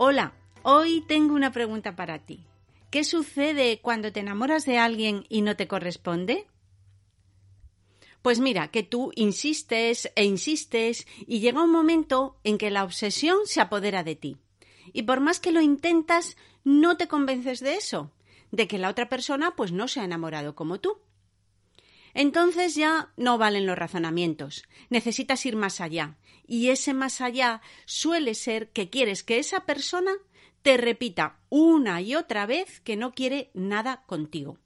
Hola, hoy tengo una pregunta para ti. ¿Qué sucede cuando te enamoras de alguien y no te corresponde? Pues mira, que tú insistes e insistes y llega un momento en que la obsesión se apodera de ti. Y por más que lo intentas, no te convences de eso, de que la otra persona pues no se ha enamorado como tú. Entonces ya no valen los razonamientos, necesitas ir más allá y ese más allá suele ser que quieres que esa persona te repita una y otra vez que no quiere nada contigo.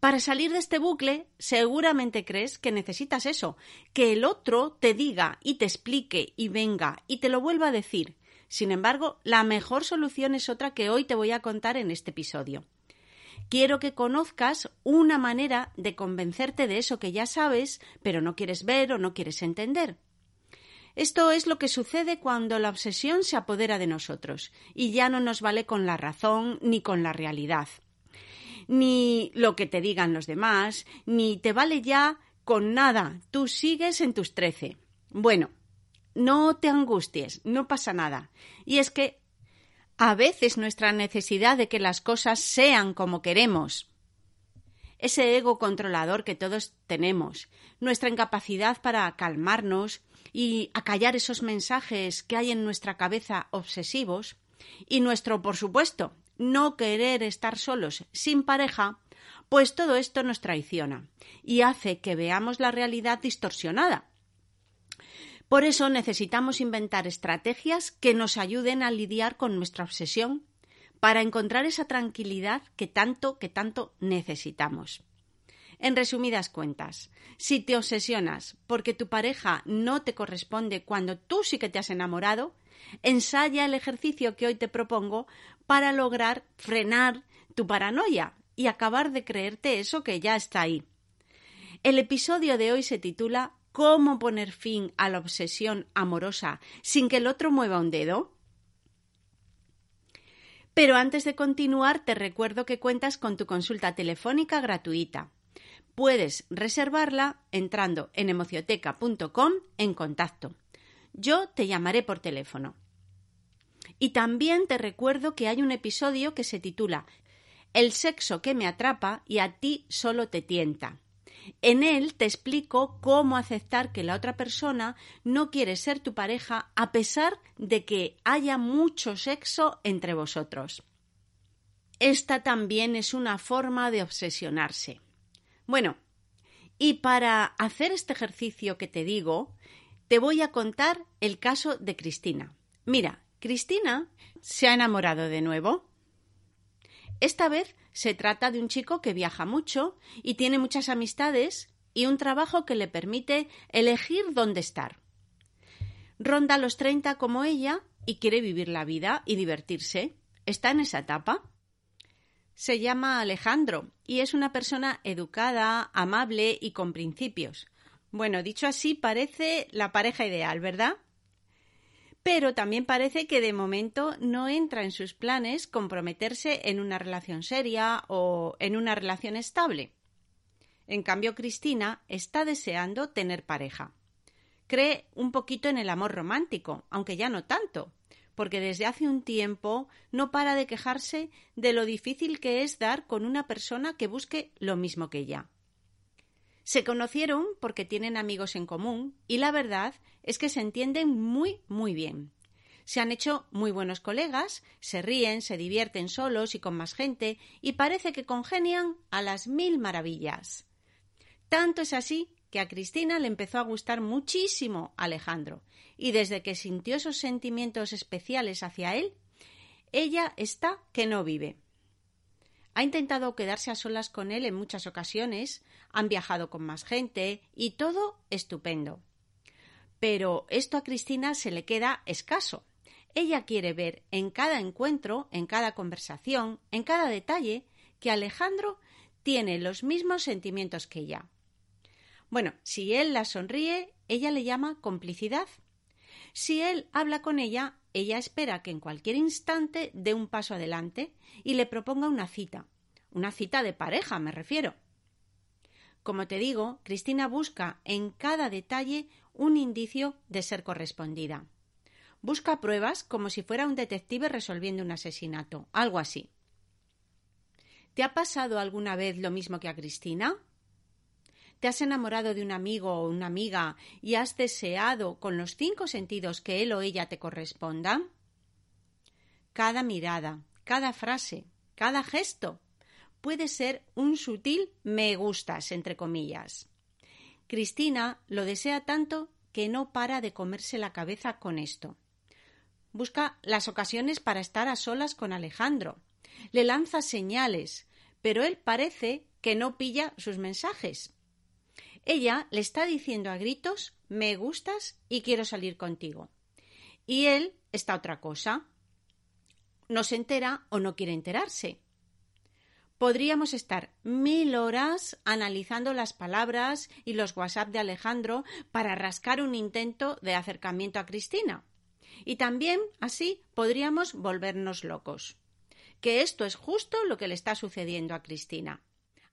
Para salir de este bucle, seguramente crees que necesitas eso, que el otro te diga y te explique y venga y te lo vuelva a decir. Sin embargo, la mejor solución es otra que hoy te voy a contar en este episodio. Quiero que conozcas una manera de convencerte de eso que ya sabes, pero no quieres ver o no quieres entender. Esto es lo que sucede cuando la obsesión se apodera de nosotros y ya no nos vale con la razón ni con la realidad, ni lo que te digan los demás, ni te vale ya con nada. Tú sigues en tus trece. Bueno, no te angusties, no pasa nada. Y es que a veces nuestra necesidad de que las cosas sean como queremos, ese ego controlador que todos tenemos, nuestra incapacidad para calmarnos y acallar esos mensajes que hay en nuestra cabeza obsesivos, y nuestro, por supuesto, no querer estar solos sin pareja, pues todo esto nos traiciona y hace que veamos la realidad distorsionada. Por eso necesitamos inventar estrategias que nos ayuden a lidiar con nuestra obsesión para encontrar esa tranquilidad que tanto, que tanto necesitamos. En resumidas cuentas, si te obsesionas porque tu pareja no te corresponde cuando tú sí que te has enamorado, ensaya el ejercicio que hoy te propongo para lograr frenar tu paranoia y acabar de creerte eso que ya está ahí. El episodio de hoy se titula ¿Cómo poner fin a la obsesión amorosa sin que el otro mueva un dedo? Pero antes de continuar, te recuerdo que cuentas con tu consulta telefónica gratuita puedes reservarla entrando en emocioteca.com en contacto. Yo te llamaré por teléfono. Y también te recuerdo que hay un episodio que se titula El sexo que me atrapa y a ti solo te tienta. En él te explico cómo aceptar que la otra persona no quiere ser tu pareja a pesar de que haya mucho sexo entre vosotros. Esta también es una forma de obsesionarse. Bueno, y para hacer este ejercicio que te digo, te voy a contar el caso de Cristina. Mira, Cristina se ha enamorado de nuevo. Esta vez se trata de un chico que viaja mucho y tiene muchas amistades y un trabajo que le permite elegir dónde estar. Ronda los 30 como ella y quiere vivir la vida y divertirse. Está en esa etapa se llama Alejandro y es una persona educada, amable y con principios. Bueno, dicho así, parece la pareja ideal, ¿verdad? Pero también parece que de momento no entra en sus planes comprometerse en una relación seria o en una relación estable. En cambio, Cristina está deseando tener pareja. Cree un poquito en el amor romántico, aunque ya no tanto, porque desde hace un tiempo no para de quejarse de lo difícil que es dar con una persona que busque lo mismo que ella. Se conocieron porque tienen amigos en común y la verdad es que se entienden muy, muy bien. Se han hecho muy buenos colegas, se ríen, se divierten solos y con más gente y parece que congenian a las mil maravillas. Tanto es así que a Cristina le empezó a gustar muchísimo Alejandro, y desde que sintió esos sentimientos especiales hacia él, ella está que no vive. Ha intentado quedarse a solas con él en muchas ocasiones, han viajado con más gente y todo estupendo. Pero esto a Cristina se le queda escaso. Ella quiere ver en cada encuentro, en cada conversación, en cada detalle, que Alejandro tiene los mismos sentimientos que ella. Bueno, si él la sonríe, ella le llama complicidad. Si él habla con ella, ella espera que en cualquier instante dé un paso adelante y le proponga una cita. Una cita de pareja, me refiero. Como te digo, Cristina busca en cada detalle un indicio de ser correspondida. Busca pruebas como si fuera un detective resolviendo un asesinato, algo así. ¿Te ha pasado alguna vez lo mismo que a Cristina? ¿Te has enamorado de un amigo o una amiga y has deseado con los cinco sentidos que él o ella te correspondan? Cada mirada, cada frase, cada gesto puede ser un sutil me gustas, entre comillas. Cristina lo desea tanto que no para de comerse la cabeza con esto. Busca las ocasiones para estar a solas con Alejandro. Le lanza señales, pero él parece que no pilla sus mensajes. Ella le está diciendo a gritos me gustas y quiero salir contigo. Y él está otra cosa. No se entera o no quiere enterarse. Podríamos estar mil horas analizando las palabras y los WhatsApp de Alejandro para rascar un intento de acercamiento a Cristina. Y también así podríamos volvernos locos. Que esto es justo lo que le está sucediendo a Cristina.